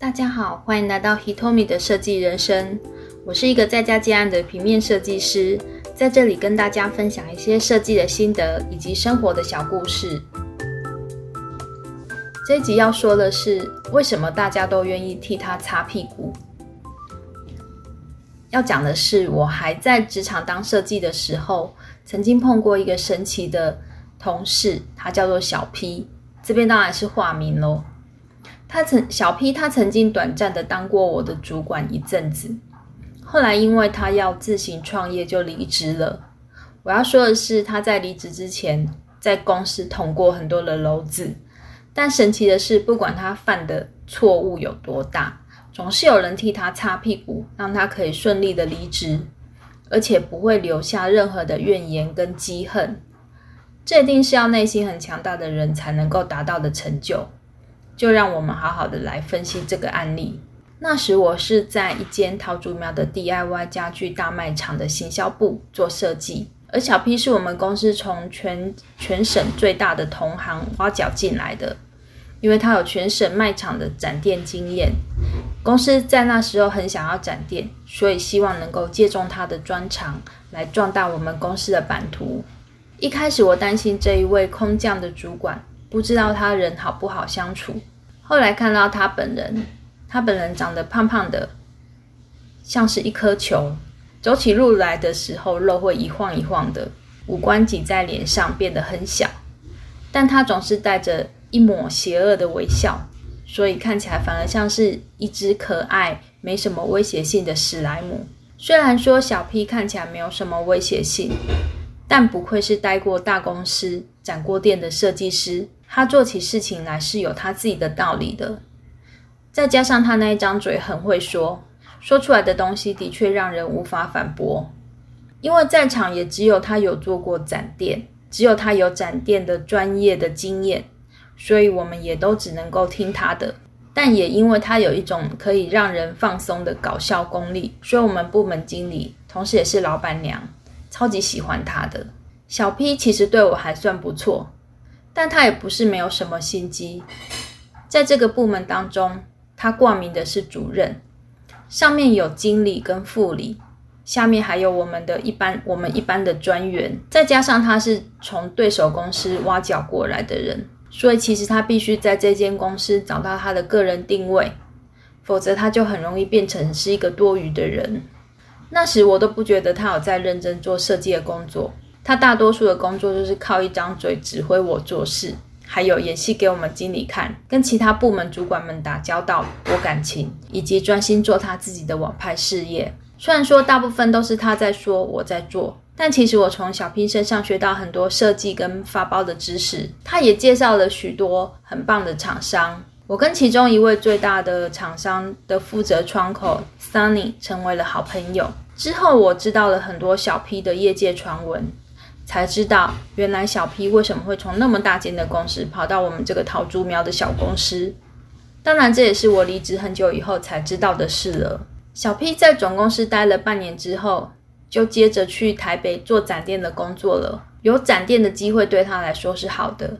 大家好，欢迎来到 Hitomi 的设计人生。我是一个在家接案的平面设计师，在这里跟大家分享一些设计的心得以及生活的小故事。这一集要说的是，为什么大家都愿意替他擦屁股？要讲的是，我还在职场当设计的时候，曾经碰过一个神奇的同事，他叫做小 P，这边当然是化名喽。他曾小 P，他曾经短暂的当过我的主管一阵子，后来因为他要自行创业，就离职了。我要说的是，他在离职之前，在公司捅过很多的篓子，但神奇的是，不管他犯的错误有多大。总是有人替他擦屁股，让他可以顺利的离职，而且不会留下任何的怨言跟积恨。这一定是要内心很强大的人才能够达到的成就。就让我们好好的来分析这个案例。那时我是在一间桃竹苗的 DIY 家具大卖场的行销部做设计，而小 P 是我们公司从全全省最大的同行挖角进来的。因为他有全省卖场的展店经验，公司在那时候很想要展店，所以希望能够借重他的专长来壮大我们公司的版图。一开始我担心这一位空降的主管不知道他人好不好相处，后来看到他本人，他本人长得胖胖的，像是一颗球，走起路来的时候肉会一晃一晃的，五官挤在脸上变得很小，但他总是带着。一抹邪恶的微笑，所以看起来反而像是一只可爱、没什么威胁性的史莱姆。虽然说小 P 看起来没有什么威胁性，但不愧是待过大公司、展过店的设计师，他做起事情来是有他自己的道理的。再加上他那一张嘴很会说，说出来的东西的确让人无法反驳。因为在场也只有他有做过展店，只有他有展店的专业的经验。所以我们也都只能够听他的，但也因为他有一种可以让人放松的搞笑功力，所以我们部门经理，同时也是老板娘，超级喜欢他的。小 P 其实对我还算不错，但他也不是没有什么心机。在这个部门当中，他挂名的是主任，上面有经理跟副理，下面还有我们的一般我们一般的专员，再加上他是从对手公司挖角过来的人。所以其实他必须在这间公司找到他的个人定位，否则他就很容易变成是一个多余的人。那时我都不觉得他有在认真做设计的工作，他大多数的工作就是靠一张嘴指挥我做事，还有演戏给我们经理看，跟其他部门主管们打交道、博感情，以及专心做他自己的网拍事业。虽然说大部分都是他在说，我在做。但其实我从小 P 身上学到很多设计跟发包的知识，他也介绍了许多很棒的厂商。我跟其中一位最大的厂商的负责窗口 Sunny 成为了好朋友。之后我知道了很多小 P 的业界传闻，才知道原来小 P 为什么会从那么大间的公司跑到我们这个桃竹苗的小公司。当然，这也是我离职很久以后才知道的事了。小 P 在总公司待了半年之后。就接着去台北做展店的工作了。有展店的机会对他来说是好的，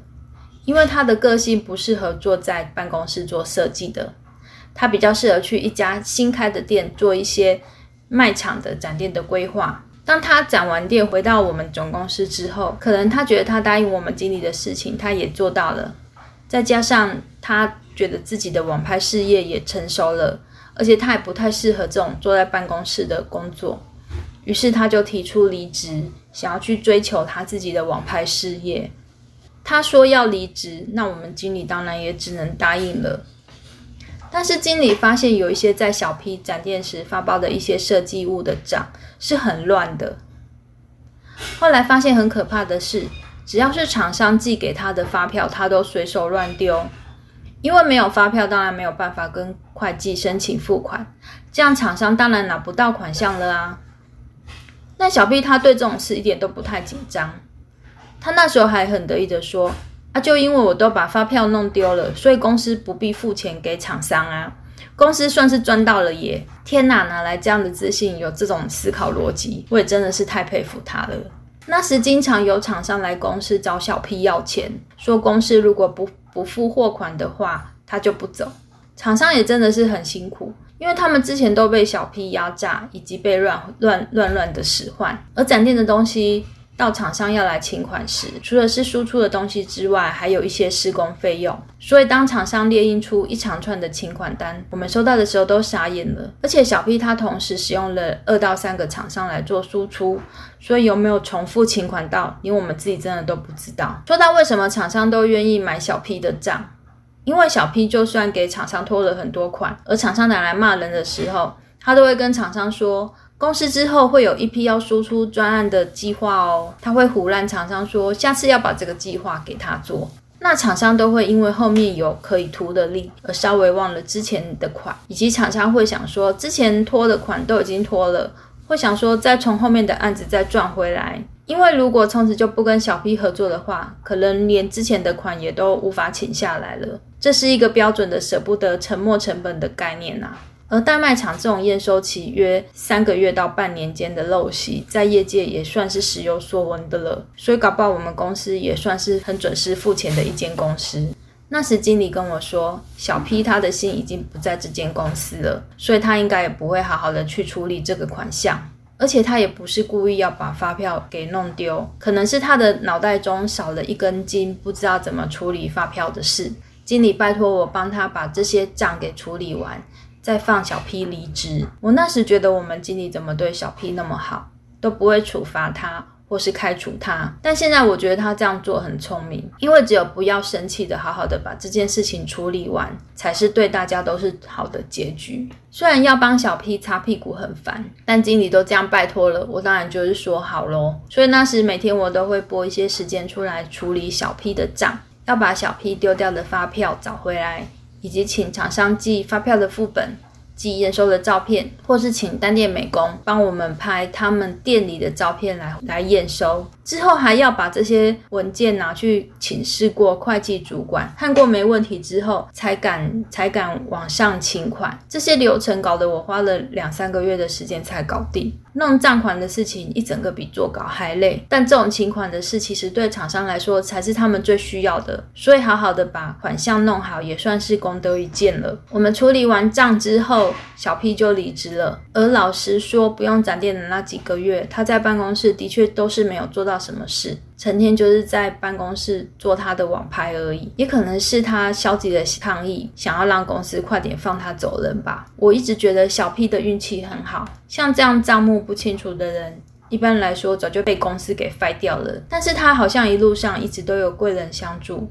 因为他的个性不适合坐在办公室做设计的，他比较适合去一家新开的店做一些卖场的展店的规划。当他展完店回到我们总公司之后，可能他觉得他答应我们经理的事情他也做到了，再加上他觉得自己的网拍事业也成熟了，而且他也不太适合这种坐在办公室的工作。于是他就提出离职，想要去追求他自己的网拍事业。他说要离职，那我们经理当然也只能答应了。但是经理发现有一些在小批展店时发包的一些设计物的账是很乱的。后来发现很可怕的是，只要是厂商寄给他的发票，他都随手乱丢。因为没有发票，当然没有办法跟会计申请付款，这样厂商当然拿不到款项了啊。那小 B 他对这种事一点都不太紧张，他那时候还很得意的说：“啊，就因为我都把发票弄丢了，所以公司不必付钱给厂商啊，公司算是赚到了耶！”天哪，哪来这样的自信？有这种思考逻辑，我也真的是太佩服他了。那时经常有厂商来公司找小 P 要钱，说公司如果不不付货款的话，他就不走。厂商也真的是很辛苦，因为他们之前都被小 P 压榨，以及被乱乱乱乱的使唤，而展店的东西。到厂商要来请款时，除了是输出的东西之外，还有一些施工费用。所以当厂商列印出一长串的请款单，我们收到的时候都傻眼了。而且小 P 他同时使用了二到三个厂商来做输出，所以有没有重复请款到，连我们自己真的都不知道。说到为什么厂商都愿意买小 P 的账，因为小 P 就算给厂商拖了很多款，而厂商拿来骂人的时候，他都会跟厂商说。公司之后会有一批要输出专案的计划哦，他会胡乱厂商说下次要把这个计划给他做，那厂商都会因为后面有可以图的利而稍微忘了之前的款，以及厂商会想说之前拖的款都已经拖了，会想说再从后面的案子再赚回来，因为如果从此就不跟小 P 合作的话，可能连之前的款也都无法请下来了，这是一个标准的舍不得沉没成本的概念呐。而大卖场这种验收期约三个月到半年间的陋习，在业界也算是时有所闻的了。所以搞不好我们公司也算是很准时付钱的一间公司。那时经理跟我说，小 P 他的心已经不在这间公司了，所以他应该也不会好好的去处理这个款项，而且他也不是故意要把发票给弄丢，可能是他的脑袋中少了一根筋，不知道怎么处理发票的事。经理拜托我帮他把这些账给处理完。再放小 P 离职，我那时觉得我们经理怎么对小 P 那么好，都不会处罚他或是开除他。但现在我觉得他这样做很聪明，因为只有不要生气的，好好的把这件事情处理完，才是对大家都是好的结局。虽然要帮小 P 擦屁股很烦，但经理都这样拜托了，我当然就是说好喽。所以那时每天我都会拨一些时间出来处理小 P 的账，要把小 P 丢掉的发票找回来。以及请厂商寄发票的副本、寄验收的照片，或是请单店美工帮我们拍他们店里的照片来来验收。之后还要把这些文件拿去请示过会计主管，看过没问题之后，才敢才敢往上请款。这些流程搞得我花了两三个月的时间才搞定。弄账款的事情一整个比做稿还累，但这种请款的事其实对厂商来说才是他们最需要的，所以好好的把款项弄好也算是功德一件了。我们处理完账之后，小 P 就离职了。而老实说，不用展店的那几个月，他在办公室的确都是没有做到。什么事？成天就是在办公室做他的网拍而已，也可能是他消极的抗议，想要让公司快点放他走人吧。我一直觉得小 P 的运气很好，像这样账目不清楚的人，一般来说早就被公司给废掉了。但是他好像一路上一直都有贵人相助，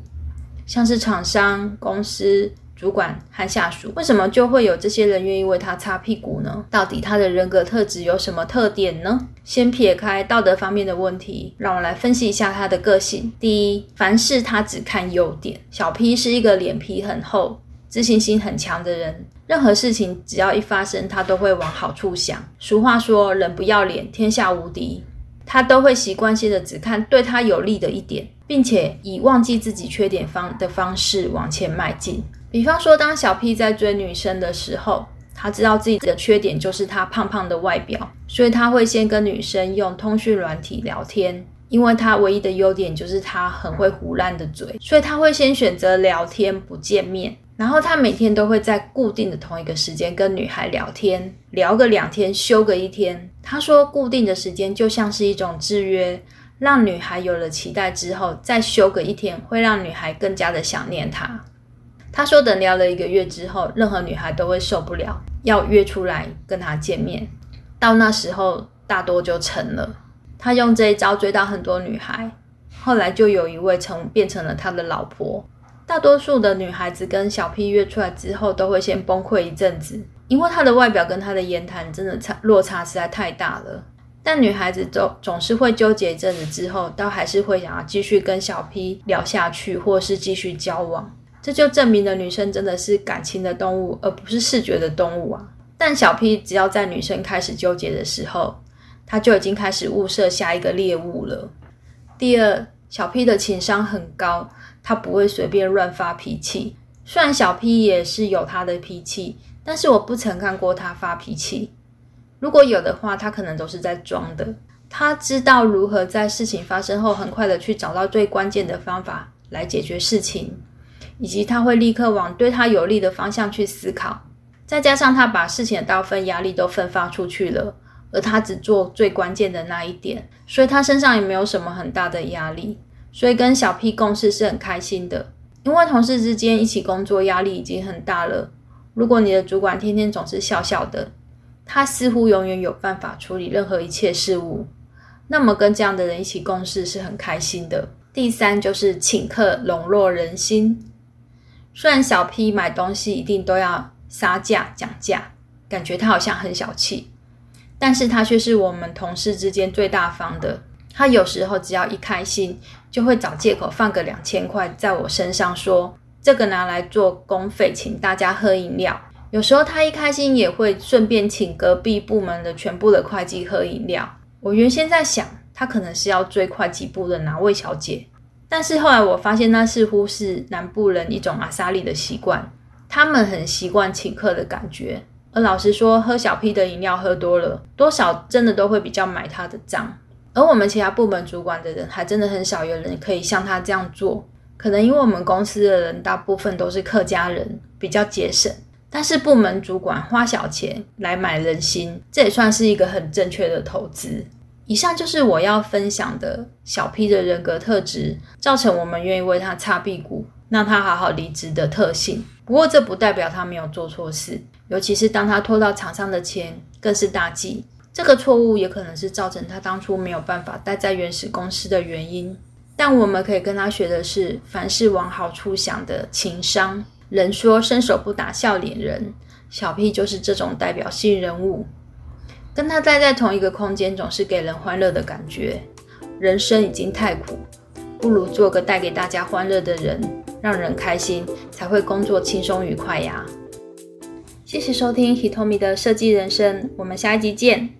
像是厂商、公司。主管和下属为什么就会有这些人愿意为他擦屁股呢？到底他的人格特质有什么特点呢？先撇开道德方面的问题，让我来分析一下他的个性。第一，凡事他只看优点。小 P 是一个脸皮很厚、自信心很强的人，任何事情只要一发生，他都会往好处想。俗话说，人不要脸，天下无敌。他都会习惯性的只看对他有利的一点，并且以忘记自己缺点方的方式往前迈进。比方说，当小 P 在追女生的时候，他知道自己的缺点就是他胖胖的外表，所以他会先跟女生用通讯软体聊天，因为他唯一的优点就是他很会胡乱的嘴，所以他会先选择聊天不见面，然后他每天都会在固定的同一个时间跟女孩聊天，聊个两天休个一天。他说，固定的时间就像是一种制约，让女孩有了期待之后再休个一天，会让女孩更加的想念他。他说：“等聊了一个月之后，任何女孩都会受不了，要约出来跟他见面。到那时候，大多就成了。他用这一招追到很多女孩，后来就有一位成变成了他的老婆。大多数的女孩子跟小 P 约出来之后，都会先崩溃一阵子，因为他的外表跟他的言谈真的差落差实在太大了。但女孩子总总是会纠结一阵子之后，都还是会想要继续跟小 P 聊下去，或是继续交往。”这就证明了女生真的是感情的动物，而不是视觉的动物啊！但小 P 只要在女生开始纠结的时候，他就已经开始物色下一个猎物了。第二，小 P 的情商很高，他不会随便乱发脾气。虽然小 P 也是有他的脾气，但是我不曾看过他发脾气。如果有的话，他可能都是在装的。他知道如何在事情发生后很快的去找到最关键的方法来解决事情。以及他会立刻往对他有利的方向去思考。再加上他把事情的大部分压力都分发出去了，而他只做最关键的那一点，所以他身上也没有什么很大的压力。所以跟小 P 共事是很开心的，因为同事之间一起工作压力已经很大了。如果你的主管天天总是笑笑的，他似乎永远有办法处理任何一切事物，那么跟这样的人一起共事是很开心的。第三就是请客笼络人心。虽然小 P 买东西一定都要杀价讲价，感觉他好像很小气，但是他却是我们同事之间最大方的。他有时候只要一开心，就会找借口放个两千块在我身上，说这个拿来做公费，请大家喝饮料。有时候他一开心也会顺便请隔壁部门的全部的会计喝饮料。我原先在想，他可能是要追会计部的哪位小姐，但是后来我发现那似乎是南部人一种阿萨利的习惯，他们很习惯请客的感觉。而老实说，喝小 P 的饮料喝多了，多少真的都会比较买他的账。而我们其他部门主管的人，还真的很少有人可以像他这样做。可能因为我们公司的人大部分都是客家人，比较节省。但是部门主管花小钱来买人心，这也算是一个很正确的投资。以上就是我要分享的小 P 的人格特质，造成我们愿意为他擦屁股，让他好好离职的特性。不过这不代表他没有做错事，尤其是当他拖到厂商的钱，更是大忌。这个错误也可能是造成他当初没有办法待在原始公司的原因，但我们可以跟他学的是凡事往好处想的情商。人说伸手不打笑脸人，小 P 就是这种代表性人物。跟他待在同一个空间，总是给人欢乐的感觉。人生已经太苦，不如做个带给大家欢乐的人，让人开心，才会工作轻松愉快呀。谢谢收听 Hitomi 的设计人生，我们下一集见。